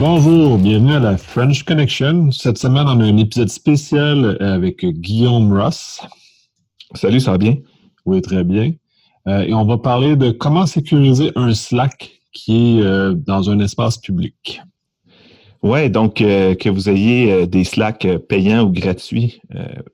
Bonjour, bienvenue à la French Connection. Cette semaine, on a un épisode spécial avec Guillaume Ross. Salut, ça va bien? Oui, très bien. Euh, et on va parler de comment sécuriser un Slack qui est euh, dans un espace public. Oui, donc euh, que vous ayez des Slack payants ou gratuits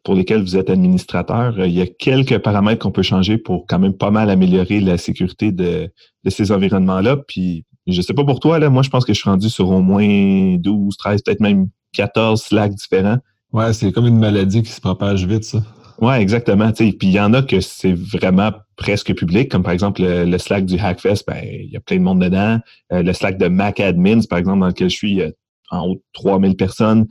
pour lesquels vous êtes administrateur, il y a quelques paramètres qu'on peut changer pour quand même pas mal améliorer la sécurité de, de ces environnements-là. Puis je sais pas pour toi, là, moi, je pense que je suis rendu sur au moins 12, 13, peut-être même 14 Slack différents. Ouais, c'est comme une maladie qui se propage vite, ça. Ouais, exactement. Puis il y en a que c'est vraiment presque public, comme par exemple le, Slack du Hackfest, ben, il y a plein de monde dedans. Euh, le Slack de Mac Admins, par exemple, dans lequel je suis, en haut de 3000 personnes.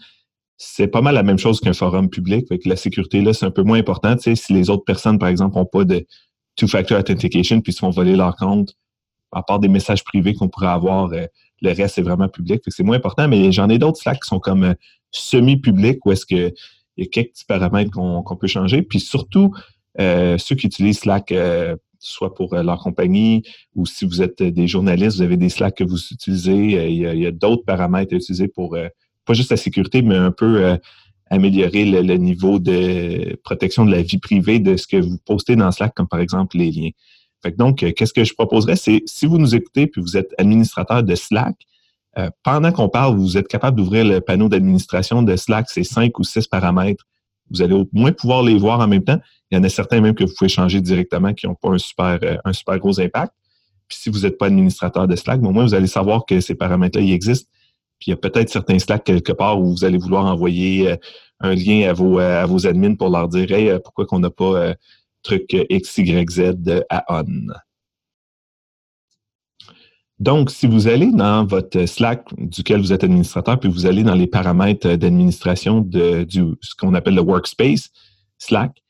C'est pas mal la même chose qu'un forum public. Fait que la sécurité, là, c'est un peu moins important. si les autres personnes, par exemple, n'ont pas de two-factor authentication puis se font voler leur compte, à part des messages privés qu'on pourrait avoir, euh, le reste est vraiment public. C'est moins important, mais j'en ai d'autres Slack qui sont comme euh, semi-publics où est-ce qu'il y a quelques petits paramètres qu'on peut changer. Puis surtout, euh, ceux qui utilisent Slack, soit pour leur compagnie ou si vous êtes des journalistes, vous avez des Slack que vous utilisez, il y a, d'autres paramètres à utiliser pour pas juste la sécurité, mais un peu améliorer le, le, niveau de protection de la vie privée de ce que vous postez dans Slack, comme par exemple les liens donc, euh, qu'est-ce que je proposerais, c'est si vous nous écoutez puis vous êtes administrateur de Slack, euh, pendant qu'on parle, vous êtes capable d'ouvrir le panneau d'administration de Slack, c'est cinq ou six paramètres. Vous allez au moins pouvoir les voir en même temps. Il y en a certains même que vous pouvez changer directement qui n'ont pas un super, euh, un super gros impact. Puis si vous n'êtes pas administrateur de Slack, au moins vous allez savoir que ces paramètres-là, existent. Puis il y a peut-être certains Slack quelque part où vous allez vouloir envoyer un lien à vos, à vos admins pour leur dire Hey, pourquoi qu'on n'a pas truc XYZ à on. Donc, si vous allez dans votre Slack duquel vous êtes administrateur, puis vous allez dans les paramètres d'administration de ce qu'on appelle le workspace Slack,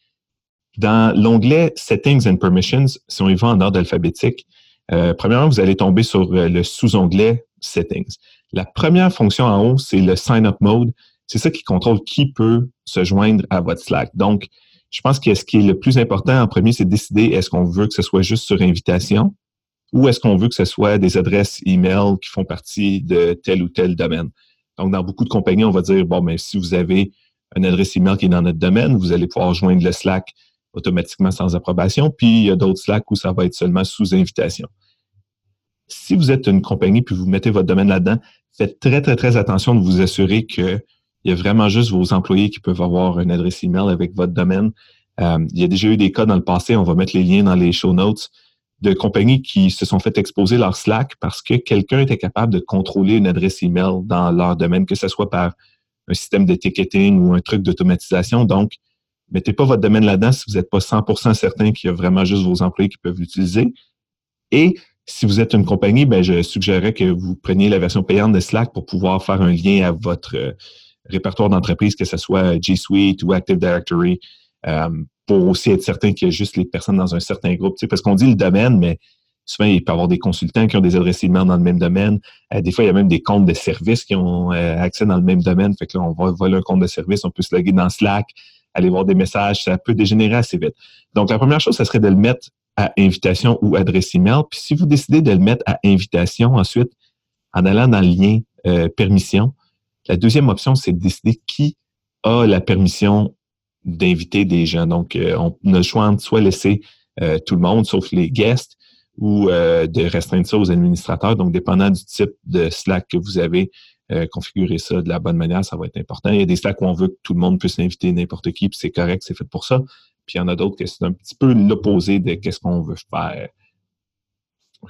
dans l'onglet Settings and Permissions, si on y va en ordre alphabétique, euh, premièrement, vous allez tomber sur euh, le sous-onglet Settings. La première fonction en haut, c'est le Sign Up Mode. C'est ça qui contrôle qui peut se joindre à votre Slack. Donc, je pense que ce qui est le plus important en premier, c'est de décider est-ce qu'on veut que ce soit juste sur invitation ou est-ce qu'on veut que ce soit des adresses email qui font partie de tel ou tel domaine. Donc, dans beaucoup de compagnies, on va dire, bon, mais si vous avez une adresse email qui est dans notre domaine, vous allez pouvoir joindre le Slack automatiquement sans approbation. Puis, il y a d'autres Slack où ça va être seulement sous invitation. Si vous êtes une compagnie puis vous mettez votre domaine là-dedans, faites très, très, très attention de vous assurer que il y a vraiment juste vos employés qui peuvent avoir une adresse email avec votre domaine. Euh, il y a déjà eu des cas dans le passé, on va mettre les liens dans les show notes, de compagnies qui se sont fait exposer leur Slack parce que quelqu'un était capable de contrôler une adresse email dans leur domaine, que ce soit par un système de ticketing ou un truc d'automatisation. Donc, mettez pas votre domaine là-dedans si vous n'êtes pas 100% certain qu'il y a vraiment juste vos employés qui peuvent l'utiliser. Et si vous êtes une compagnie, ben, je suggérerais que vous preniez la version payante de Slack pour pouvoir faire un lien à votre répertoire d'entreprise, que ce soit G Suite ou Active Directory, euh, pour aussi être certain qu'il y a juste les personnes dans un certain groupe. parce qu'on dit le domaine, mais souvent, il peut y avoir des consultants qui ont des adresses email dans le même domaine. Euh, des fois, il y a même des comptes de services qui ont euh, accès dans le même domaine. Fait que là, on va voler un compte de service, on peut se loguer dans Slack, aller voir des messages. Ça peut dégénérer assez vite. Donc, la première chose, ce serait de le mettre à invitation ou adresse email. Puis si vous décidez de le mettre à invitation, ensuite, en allant dans le lien permission, la deuxième option, c'est de décider qui a la permission d'inviter des gens. Donc, euh, on a le choix de soit laisser euh, tout le monde, sauf les guests, ou euh, de restreindre ça aux administrateurs. Donc, dépendant du type de Slack que vous avez, configurer ça de la bonne manière, ça va être important. Il y a des Slack où on veut que tout le monde puisse inviter n'importe qui, puis c'est correct, c'est fait pour ça. Puis il y en a d'autres que c'est un petit peu l'opposé de qu'est-ce qu'on veut faire.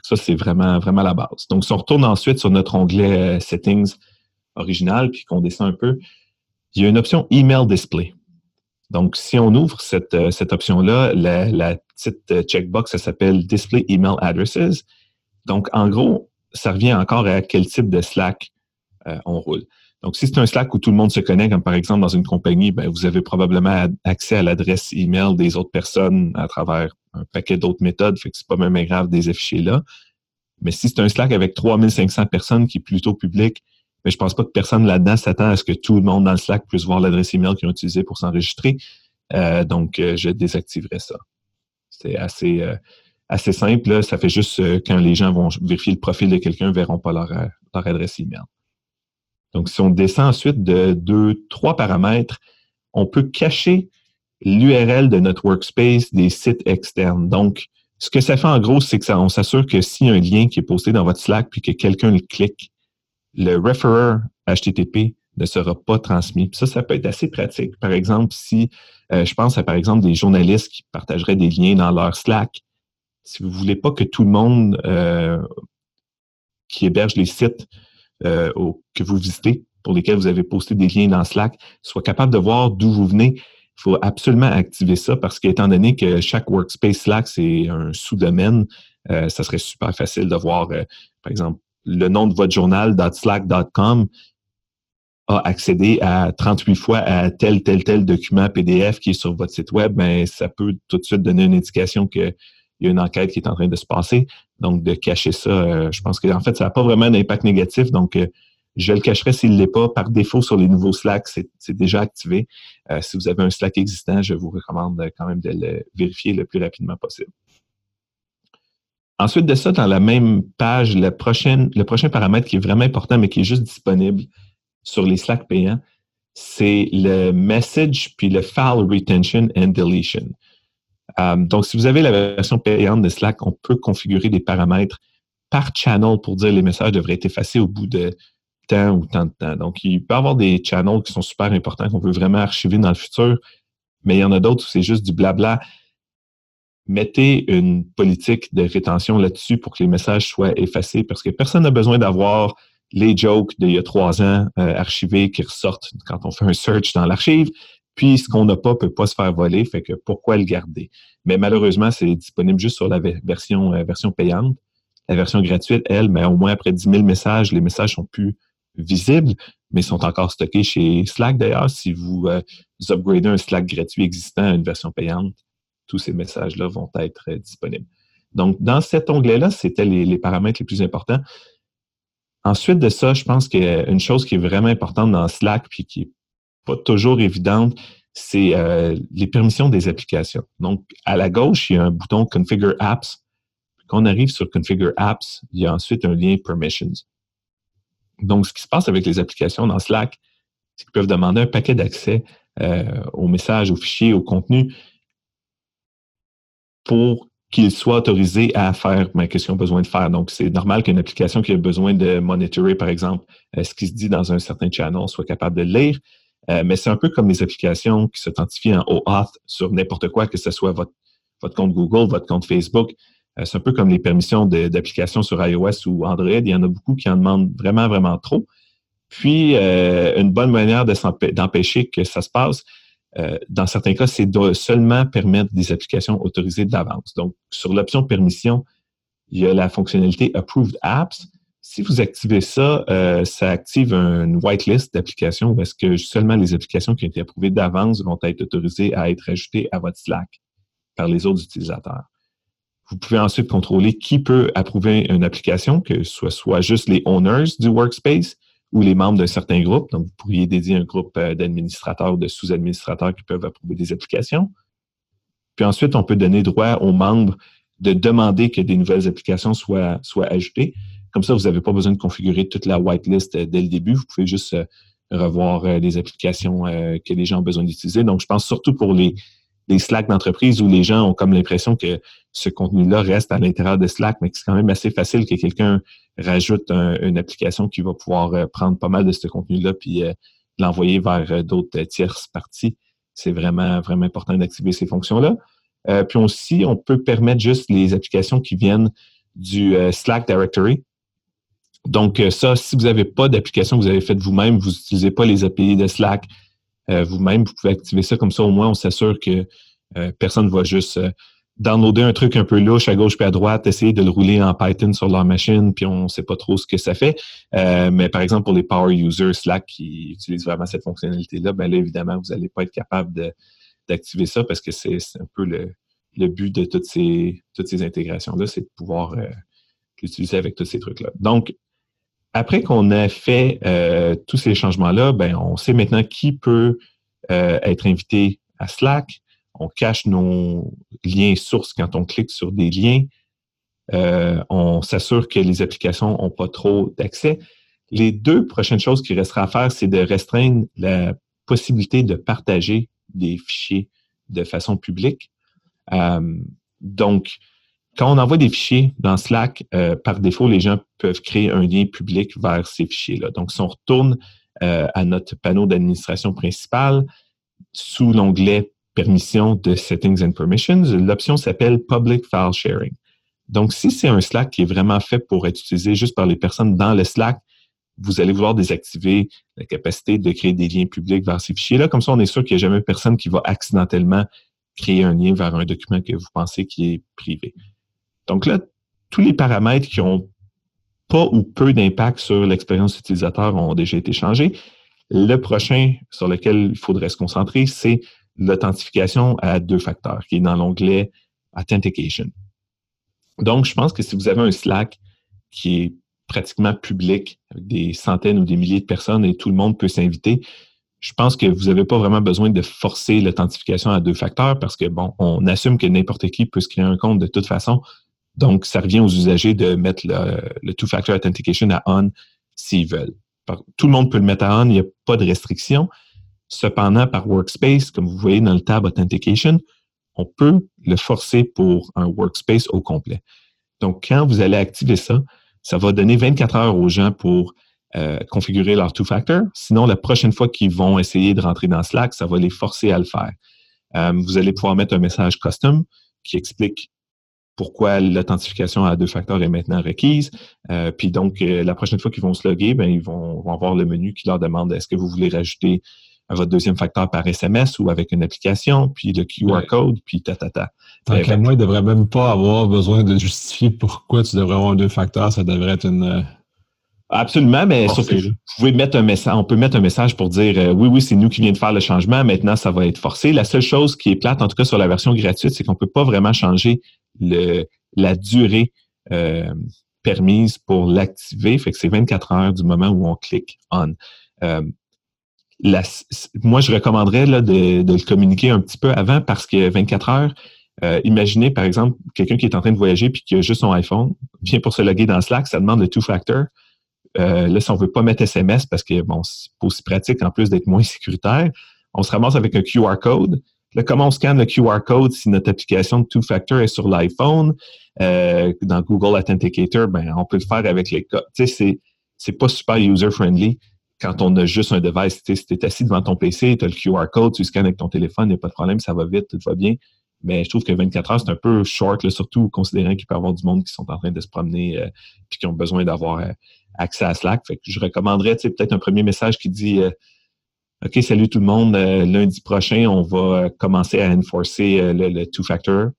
Ça, c'est vraiment, vraiment la base. Donc, si on retourne ensuite sur notre onglet Settings, original, puis qu'on descend un peu, il y a une option Email Display. Donc, si on ouvre cette, euh, option-là, la, petite euh, checkbox, ça s'appelle Display Email Addresses. Donc, en gros, ça revient encore à quel type de Slack euh, on roule. Donc, si c'est un Slack où tout le monde se connaît, comme par exemple dans une compagnie, ben, vous avez probablement accès à l'adresse email des autres personnes à travers un paquet d'autres méthodes, fait que c'est pas même grave des affichés là. Mais si c'est un Slack avec 3500 personnes qui est plutôt public, mais je pense pas que personne là-dedans s'attend à ce que tout le monde dans le Slack puisse voir l'adresse email qu'ils ont utilisée pour s'enregistrer. Euh, donc, euh, je désactiverai ça. C'est assez, euh, assez simple. Ça fait juste quand les gens vont vérifier le profil de quelqu'un, ne verront pas leur, leur adresse email. Donc, si on descend ensuite de deux, trois paramètres, on peut cacher l'URL de notre workspace des sites externes. Donc, ce que ça fait en gros, c'est que ça, on s'assure que s'il y a un lien qui est posté dans votre Slack puis que quelqu'un le clique, le referrer HTTP ne sera pas transmis. ça, ça peut être assez pratique. Par exemple, si euh, je pense à par exemple des journalistes qui partageraient des liens dans leur Slack, si vous ne voulez pas que tout le monde euh, qui héberge les sites euh, que vous visitez, pour lesquels vous avez posté des liens dans Slack, soit capable de voir d'où vous venez, il faut absolument activer ça parce qu'étant donné que chaque workspace Slack, c'est un sous-domaine, ça serait super facile de voir, par exemple, le nom de votre journal .slack.com a accédé à 38 fois à tel, tel, tel document PDF qui est sur votre site web, ben, ça peut tout de suite donner une indication qu'il y a une enquête qui est en train de se passer. Donc, de cacher ça, euh, je pense qu'en fait, ça n'a pas vraiment d'impact négatif. Donc, euh, je le cacherai s'il ne l'est pas. Par défaut, sur les nouveaux Slack, c'est déjà activé. Euh, si vous avez un Slack existant, je vous recommande quand même de le vérifier le plus rapidement possible. Ensuite de ça, dans la même page, le prochain, paramètre qui est vraiment important, mais qui est juste disponible sur les Slack payants, c'est le message puis le file retention and deletion. Euh, donc, si vous avez la version payante de Slack, on peut configurer des paramètres par channel pour dire les messages devraient être effacés au bout de temps ou tant de temps. Donc, il peut y avoir des channels qui sont super importants qu'on veut vraiment archiver dans le futur, mais il y en a d'autres où c'est juste du blabla mettez une politique de rétention là-dessus pour que les messages soient effacés parce que personne n'a besoin d'avoir les jokes d'il y a trois ans euh, archivés qui ressortent quand on fait un search dans l'archive. Puis ce qu'on n'a pas peut pas se faire voler, fait que pourquoi le garder? Mais malheureusement, c'est disponible juste sur la version, euh, version payante. La version gratuite, elle, mais au moins après 10 000 messages, les messages sont plus visibles, mais sont encore stockés chez Slack d'ailleurs. Si vous, euh, vous upgradez un Slack gratuit existant à une version payante, tous ces messages-là vont être euh, disponibles. Donc, dans cet onglet-là, c'était les, paramètres les plus importants. Ensuite de ça, je pense qu'une chose qui est vraiment importante dans Slack, puis qui n'est pas toujours évidente, c'est euh, les permissions des applications. Donc, à la gauche, il y a un bouton Configure Apps. Quand on arrive sur Configure Apps, il y a ensuite un lien Permissions. Donc, ce qui se passe avec les applications dans Slack, c'est qu'ils peuvent demander un paquet d'accès euh, aux messages, aux fichiers, au contenu, pour qu'ils soient autorisés à faire mais qu'est-ce qu'ils ont besoin de faire. Donc, c'est normal qu'une application qui a besoin de monitorer, par exemple, euh, ce qui se dit dans un certain channel soit capable de le lire. Euh, mais c'est un peu comme les applications qui s'authentifient en OAuth sur n'importe quoi, que ce soit votre, votre compte Google, votre compte Facebook. Euh, c'est un peu comme les permissions d'applications sur iOS ou Android. Il y en a beaucoup qui en demandent vraiment, vraiment trop. Puis, une bonne manière d'empêcher que ça se passe, euh, dans certains cas, c'est de seulement permettre des applications autorisées d'avance. Donc, sur l'option permission, il y a la fonctionnalité Approved Apps. Si vous activez ça, euh, ça active une whitelist d'applications où est-ce que seulement les applications qui ont été approuvées d'avance vont être autorisées à être ajoutées à votre Slack par les autres utilisateurs. Vous pouvez ensuite contrôler qui peut approuver une application, que ce soit, soit juste les owners du workspace ou les membres d'un certain groupe. Donc, vous pourriez dédier un groupe euh, d'administrateurs ou de sous-administrateurs qui peuvent approuver des applications. Puis ensuite, on peut donner droit aux membres de demander que des nouvelles applications soient, soient ajoutées. Comme ça, vous n'avez pas besoin de configurer toute la whitelist euh, dès le début. Vous pouvez juste euh, revoir les applications que les gens ont besoin d'utiliser. Donc, je pense surtout pour les, les Slack d'entreprise où les gens ont comme l'impression que ce contenu-là reste à l'intérieur de Slack, mais que c'est quand même assez facile que quelqu'un rajoute une application qui va pouvoir euh, prendre pas mal de ce contenu-là puis euh, l'envoyer vers euh, d'autres tierces parties. C'est vraiment, vraiment important d'activer ces fonctions-là. puis aussi, on peut permettre juste les applications qui viennent du Slack Directory. Donc, ça, si vous n'avez pas d'application que vous avez faite vous-même, vous n'utilisez pas les API de Slack vous-même, vous pouvez activer ça comme ça. Au moins, on s'assure que personne ne va juste downloader un truc un peu louche à gauche puis à droite, essayer de le rouler en Python sur leur machine, puis on ne sait pas trop ce que ça fait. Euh, mais par exemple, pour les power users Slack qui utilisent vraiment cette fonctionnalité-là, ben là, évidemment, vous n'allez pas être capable d'activer ça parce que c'est un peu le, but de toutes ces, intégrations-là, c'est de pouvoir euh, l'utiliser avec tous ces trucs-là. Donc, après qu'on a fait euh, tous ces changements-là, ben, on sait maintenant qui peut être invité à Slack, on cache nos liens sources quand on clique sur des liens. Euh, on s'assure que les applications n'ont pas trop d'accès. Les deux prochaines choses qui restera à faire, c'est de restreindre la possibilité de partager des fichiers de façon publique. Euh, donc, quand on envoie des fichiers dans Slack, euh, par défaut, les gens peuvent créer un lien public vers ces fichiers-là. Donc, si on retourne euh, à notre panneau d'administration principal, sous l'onglet Permissions de Settings and Permissions, l'option s'appelle Public File Sharing. Donc, si c'est un Slack qui est vraiment fait pour être utilisé juste par les personnes dans le Slack, vous allez vouloir désactiver la capacité de créer des liens publics vers ces fichiers-là. Comme ça, on est sûr qu'il n'y a jamais personne qui va accidentellement créer un lien vers un document que vous pensez qui est privé. Donc là, tous les paramètres qui ont pas ou peu d'impact sur l'expérience utilisateur ont déjà été changés. Le prochain sur lequel il faudrait se concentrer, c'est l'authentification à deux facteurs, qui est dans l'onglet Authentication. Donc, je pense que si vous avez un Slack qui est pratiquement public, avec des centaines ou des milliers de personnes et tout le monde peut s'inviter, je pense que vous n'avez pas vraiment besoin de forcer l'authentification à deux facteurs parce que, bon, on assume que n'importe qui peut se créer un compte de toute façon. Donc, ça revient aux usagers de mettre le, two-factor authentication à on s'ils veulent. Tout le monde peut le mettre à on, il n'y a pas de restriction. Cependant, par Workspace, comme vous voyez dans le tab Authentication, on peut le forcer pour un Workspace au complet. Donc, quand vous allez activer ça, ça va donner 24 heures aux gens pour euh, configurer leur two-factor. Sinon, la prochaine fois qu'ils vont essayer de rentrer dans Slack, ça va les forcer à le faire. Euh, vous allez pouvoir mettre un message custom qui explique pourquoi l'authentification à deux facteurs est maintenant requise. Euh, puis donc, la prochaine fois qu'ils vont se loguer, ben, ils vont, vont, avoir le menu qui leur demande est-ce que vous voulez rajouter votre deuxième facteur par SMS ou avec une application, puis le QR code, puis ta, ta, ta. Tant qu'à moi, il ne devrait même pas avoir besoin de justifier pourquoi tu devrais avoir deux facteurs. Ça devrait être une. Euh, Absolument, mais sauf que vous pouvez mettre un message, on peut mettre un message pour dire euh, oui, oui, c'est nous qui vient de faire le changement, maintenant ça va être forcé. La seule chose qui est plate, en tout cas sur la version gratuite, c'est qu'on ne peut pas vraiment changer la durée euh, permise pour l'activer. C'est 24 heures du moment où on clique on moi, je recommanderais de, le communiquer un petit peu avant parce que 24 heures, euh, imaginez, par exemple, quelqu'un qui est en train de voyager puis qui a juste son iPhone, vient pour se loguer dans Slack, ça demande le two-factor. Euh, là, si on ne veut pas mettre SMS parce que, bon, c'est aussi pratique en plus d'être moins sécuritaire, on se ramasse avec un QR code. Là, comment on scanne le QR code si notre application de two-factor est sur l'iPhone? Euh, dans Google Authenticator, ben, on peut le faire avec les codes. Tu sais, c'est, c'est pas super user-friendly quand on a juste un device, si tu es assis devant ton PC, tu as le QR code, tu scannes avec ton téléphone, il n'y a pas de problème, ça va vite, tout va bien. Mais je trouve que 24 heures, c'est un peu short, surtout considérant qu'il peut y avoir du monde qui sont en train de se promener et euh, qui ont besoin d'avoir euh, accès à Slack. Je recommanderais peut-être un premier message qui dit euh, OK, salut tout le monde, lundi prochain, on va commencer à enforcer le two-factor.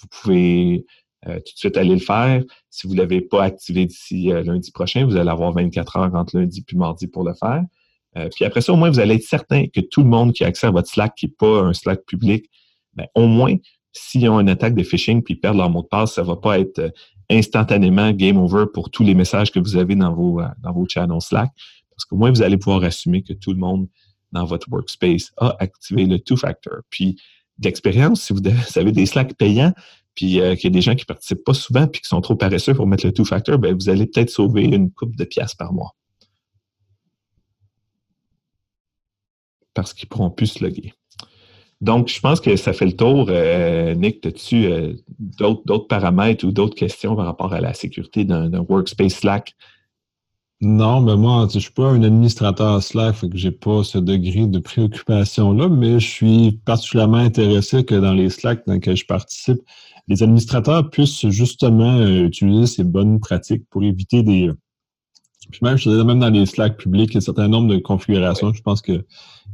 Vous pouvez euh, tout de suite aller le faire. Si vous ne l'avez pas activé d'ici euh, lundi prochain, vous allez avoir 24 heures entre lundi puis mardi pour le faire. Euh, puis après ça, au moins, vous allez être certain que tout le monde qui a accès à votre Slack, qui n'est pas un Slack public, ben, au moins, s'ils ont une attaque de phishing puis perdent leur mot de passe, ça ne va pas être instantanément game over pour tous les messages que vous avez dans vos, dans vos channels Slack. Parce qu'au moins, vous allez pouvoir assumer que tout le monde dans votre workspace a activé le two-factor. Puis, d'expérience, si vous avez des Slack payants, puis euh, qu'il y a des gens qui ne participent pas souvent puis qui sont trop paresseux pour mettre le two-factor, ben, vous allez peut-être sauver une coupe de pièces par mois. Parce qu'ils ne pourront plus se loguer. Donc, je pense que ça fait le tour. Euh, Nick, as-tu euh, d'autres paramètres ou d'autres questions par rapport à la sécurité d'un workspace Slack? Non, mais moi, je ne suis pas un administrateur Slack, fait que j'ai pas ce degré de préoccupation-là, mais je suis particulièrement intéressé que dans les Slack dans lesquels je participe, les administrateurs puissent justement euh, utiliser ces bonnes pratiques pour éviter des. Puis même, je même dans les Slack publics, il y a un certain nombre de configurations, je pense que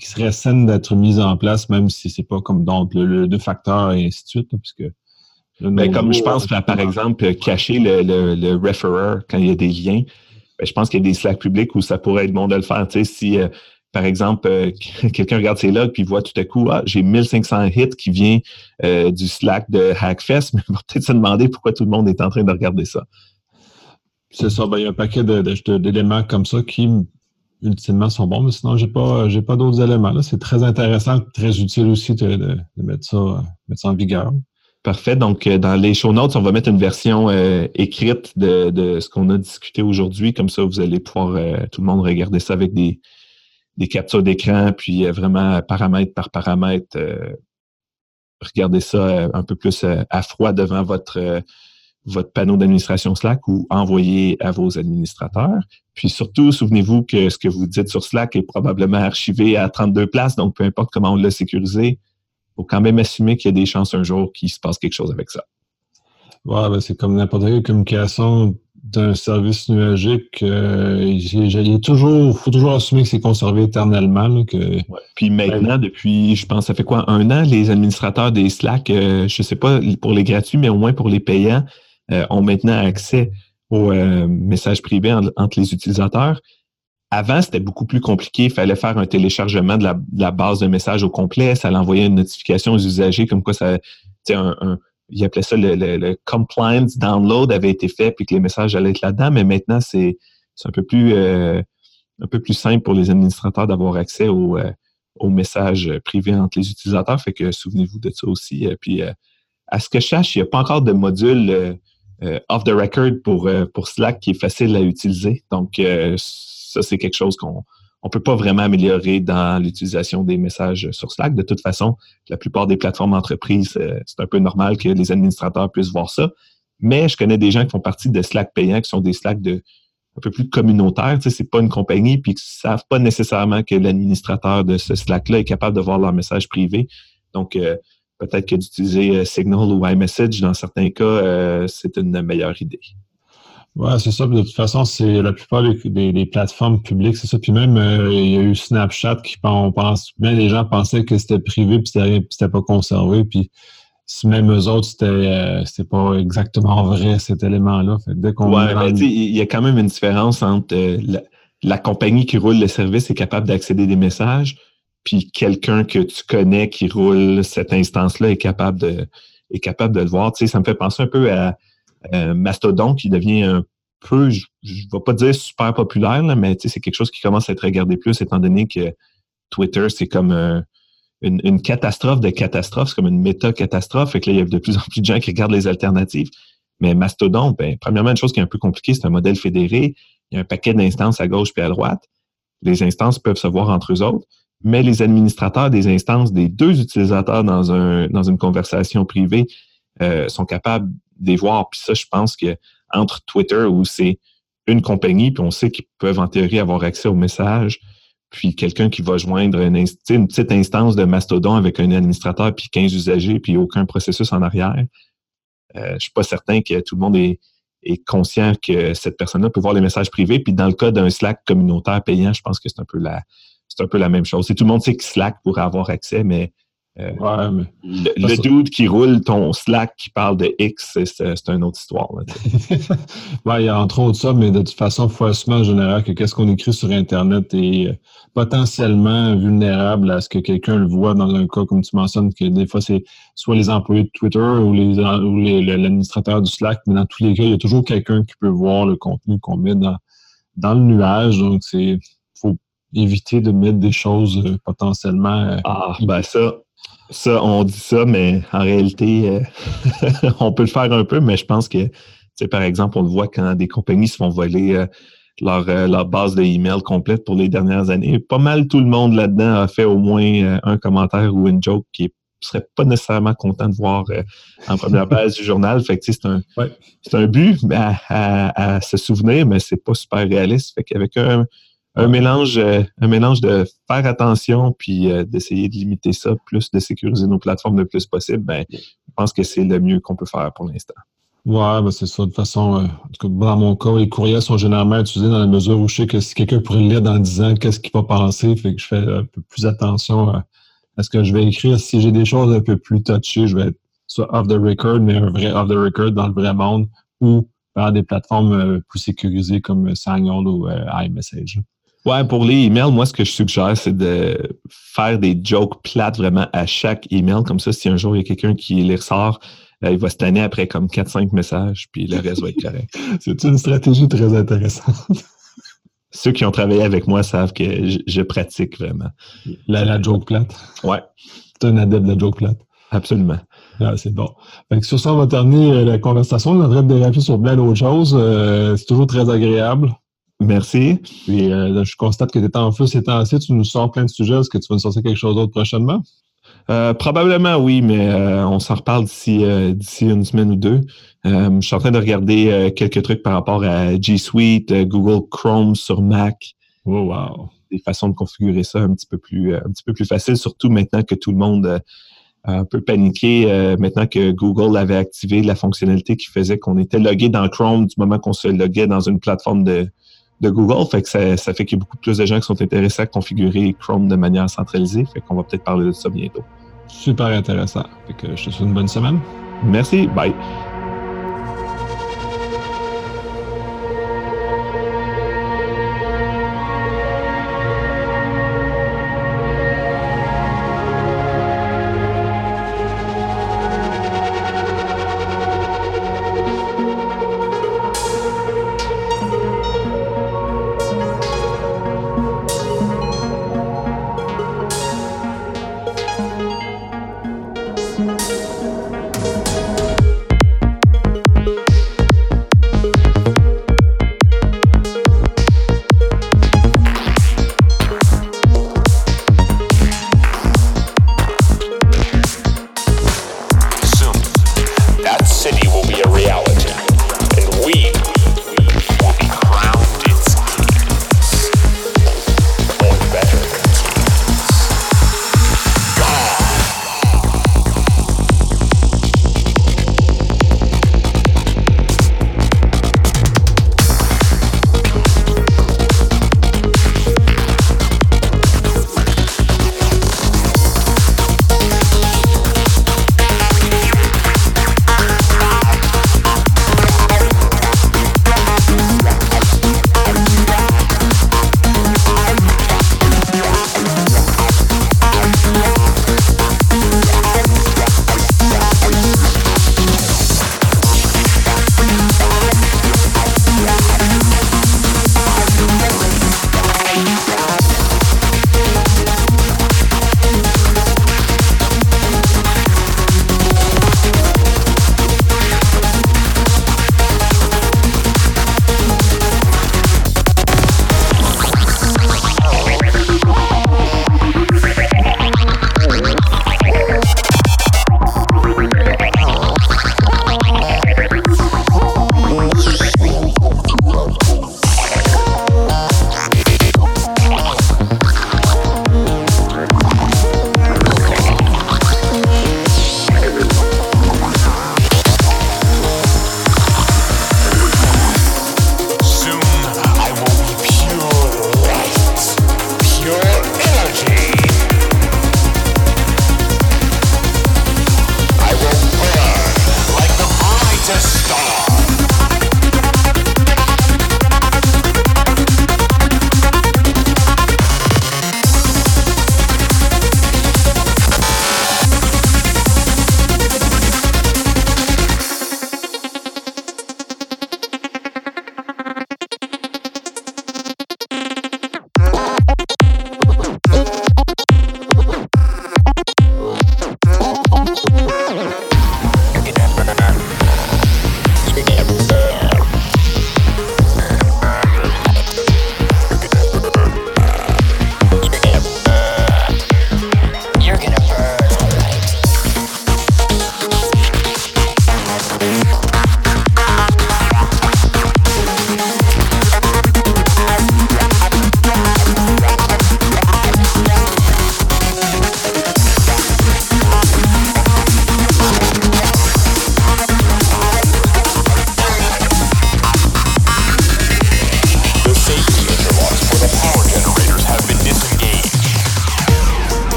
qui seraient saines d'être mises en place, même si c'est pas comme donc le, deux facteurs et ainsi de suite, puisque. Ben, comme je pense, par exemple, cacher le, le, le referrer quand il y a des liens, ben, je pense qu'il y a des Slack publics où ça pourrait être bon de le faire. Tu sais, si euh, par exemple, euh, quelqu'un regarde ses logs puis voit tout à coup, ah, j'ai 1500 hits qui vient euh, du Slack de Hackfest, mais il va peut-être se demander pourquoi tout le monde est en train de regarder ça. C'est ça, ben, il y a un paquet d'éléments comme ça qui, ultimement, sont bons, mais sinon, je n'ai pas, pas d'autres éléments. C'est très intéressant, très utile aussi de, mettre, ça, mettre ça en vigueur. Parfait. Donc, euh, dans les show notes, on va mettre une version euh, écrite de, ce qu'on a discuté aujourd'hui. Comme ça, vous allez pouvoir, euh, tout le monde, regarder ça avec des, captures d'écran, puis vraiment paramètre par paramètre, regarder ça un peu plus à froid devant votre, votre panneau d'administration Slack ou envoyer à vos administrateurs. Puis surtout, souvenez-vous que ce que vous dites sur Slack est probablement archivé à 32 places, donc peu importe comment on l'a sécurisé, faut quand même assumer qu'il y a des chances un jour qu'il se passe quelque chose avec ça. Ouais, ben c'est comme n'importe quelle communication d'un service nuagique. Euh, il toujours, faut toujours assumer que c'est conservé éternellement. que... Puis maintenant, depuis, je pense, ça fait quoi, un an, les administrateurs des Slack, euh, je ne sais pas pour les gratuits, mais au moins pour les payants, euh, ont maintenant accès aux messages privés entre les utilisateurs. Avant, c'était beaucoup plus compliqué. Il fallait faire un téléchargement de la, base de messages au complet. Ça envoyer une notification aux usagers comme quoi ça, un, un, il appelait ça le, compliance download avait été fait puis que les messages allaient être là-dedans. Mais maintenant, c'est un peu plus euh, un peu plus simple pour les administrateurs d'avoir accès aux, euh, aux, messages privés entre les utilisateurs. Fait que souvenez-vous de ça aussi. Euh, puis à ce que je cherche, il n'y a pas encore de module off the record pour, pour Slack qui est facile à utiliser. Donc, ça, c'est quelque chose qu'on ne peut pas vraiment améliorer dans l'utilisation des messages sur Slack. De toute façon, la plupart des plateformes entreprises, euh, c'est un peu normal que les administrateurs puissent voir ça. Mais je connais des gens qui font partie de Slack payants, qui sont des Slack de un peu plus communautaires. Tu sais, pas une compagnie, puis qui ne savent pas nécessairement que l'administrateur de ce Slack-là est capable de voir leur message privé. Donc, euh, peut-être que d'utiliser euh, Signal ou iMessage, dans certains cas, c'est une meilleure idée. Ouais, c'est ça. de toute façon, c'est la plupart des, plateformes publiques, c'est ça. Puis même, euh, il y a eu Snapchat qui, on pense, bien les gens pensaient que c'était privé puis c'était pas conservé. Puis même eux autres, c'était euh, pas exactement vrai cet élément-là. dès qu'on ouais, mais il y a quand même une différence entre euh, la, compagnie qui roule le service est capable d'accéder des messages, puis quelqu'un que tu connais qui roule cette instance-là est capable de est capable de le voir. Tu sais, ça me fait penser un peu à euh, Mastodon qui devient un peu, je ne vais pas dire super populaire, mais c'est quelque chose qui commence à être regardé plus étant donné que Twitter, c'est comme euh, une, catastrophe de catastrophes, c'est comme une méta-catastrophe. Fait que là, il y a de plus en plus de gens qui regardent les alternatives. Mais Mastodon, ben, premièrement, une chose qui est un peu compliquée, c'est un modèle fédéré. Il y a un paquet d'instances à gauche puis à droite. Les instances peuvent se voir entre eux autres, mais les administrateurs des instances des deux utilisateurs dans une conversation privée euh, sont capables de voir. Puis ça, je pense que entre Twitter, où c'est une compagnie, puis on sait qu'ils peuvent en théorie avoir accès aux messages, puis quelqu'un qui va joindre une, petite instance de Mastodon avec un administrateur, puis 15 usagers, puis aucun processus en arrière. Euh, je suis pas certain que tout le monde est, conscient que cette personne-là peut voir les messages privés. Puis dans le cas d'un Slack communautaire payant, je pense que c'est un peu la c'est un peu la même chose. tout le monde sait que Slack pourrait avoir accès, mais euh, le, dude qui roule ton Slack qui parle de X, c'est une autre histoire. il y a entre autres ça, mais de toute façon, il faut assumer en général que qu'est-ce qu'on écrit sur Internet est euh, potentiellement vulnérable à ce que quelqu'un le voit dans un cas, comme tu mentionnes, que des fois, c'est soit les employés de Twitter ou l'administrateur du Slack, mais dans tous les cas, il y a toujours quelqu'un qui peut voir le contenu qu'on met dans, dans le nuage. Donc, c'est faut éviter de mettre des choses euh, potentiellement. ah, ben ça, ça, on dit ça, mais en réalité, euh, on peut le faire un peu, mais je pense que, par exemple, on le voit quand des compagnies se font voler euh, leur, euh, leur, base de email complète pour les dernières années. Pas mal tout le monde là-dedans a fait au moins un commentaire ou une joke qui ne serait pas nécessairement content de voir en première page du journal. Fait que c'est un, c'est un but à, à, se souvenir, mais c'est pas super réaliste. Fait qu'avec un, un mélange, euh, un mélange de faire attention puis euh, d'essayer de limiter ça, plus de sécuriser nos plateformes le plus possible, ben, je pense que c'est le mieux qu'on peut faire pour l'instant. Ouais, ben c'est ça. De toute façon, euh, dans mon cas, les courriels sont généralement utilisés dans la mesure où je sais que si quelqu'un pourrait le lire dans 10 ans, qu'est-ce qu'il va penser, fait que je fais un peu plus attention à, ce que je vais écrire. Si j'ai des choses un peu plus touchées, je vais être soit off the record, mais un vrai off the record dans le vrai monde, ou par des plateformes plus sécurisées comme Signal ou iMessage. Ouais, pour les emails, moi, ce que je suggère, c'est de faire des jokes plates vraiment à chaque email. Comme ça, si un jour il y a quelqu'un qui les ressort, euh, il va se tanner après comme 4-5 messages, puis le reste va être correct. c'est une stratégie très intéressante. Ceux qui ont travaillé avec moi savent que je, pratique vraiment. La, joke plate. Ouais. C'est un adepte de la joke plate. Absolument. Ah, c'est bon. sur ça, on va terminer la conversation. On devrait déraper sur plein d'autres choses. c'est toujours très agréable. Merci. Puis je constate que tu es en feu ces temps-ci. Tu nous sors plein de sujets. Est-ce que tu vas nous sortir quelque chose d'autre prochainement? Euh, probablement oui, mais euh, on s'en reparle d'ici euh, d'ici une semaine ou deux. je suis en train de regarder quelques trucs par rapport à G Suite, Google Chrome sur Mac. Oh, wow. Des façons de configurer ça un petit peu plus un petit peu plus facile, surtout maintenant que tout le monde a un peu paniqué, maintenant que Google avait activé la fonctionnalité qui faisait qu'on était logué dans Chrome du moment qu'on se loguait dans une plateforme de, de Google. Fait que ça, ça fait qu'il y a beaucoup plus de gens qui sont intéressés à configurer Chrome de manière centralisée. Fait qu'on va peut-être parler de ça bientôt. Super intéressant. Fait que je te souhaite une bonne semaine. Merci. Bye.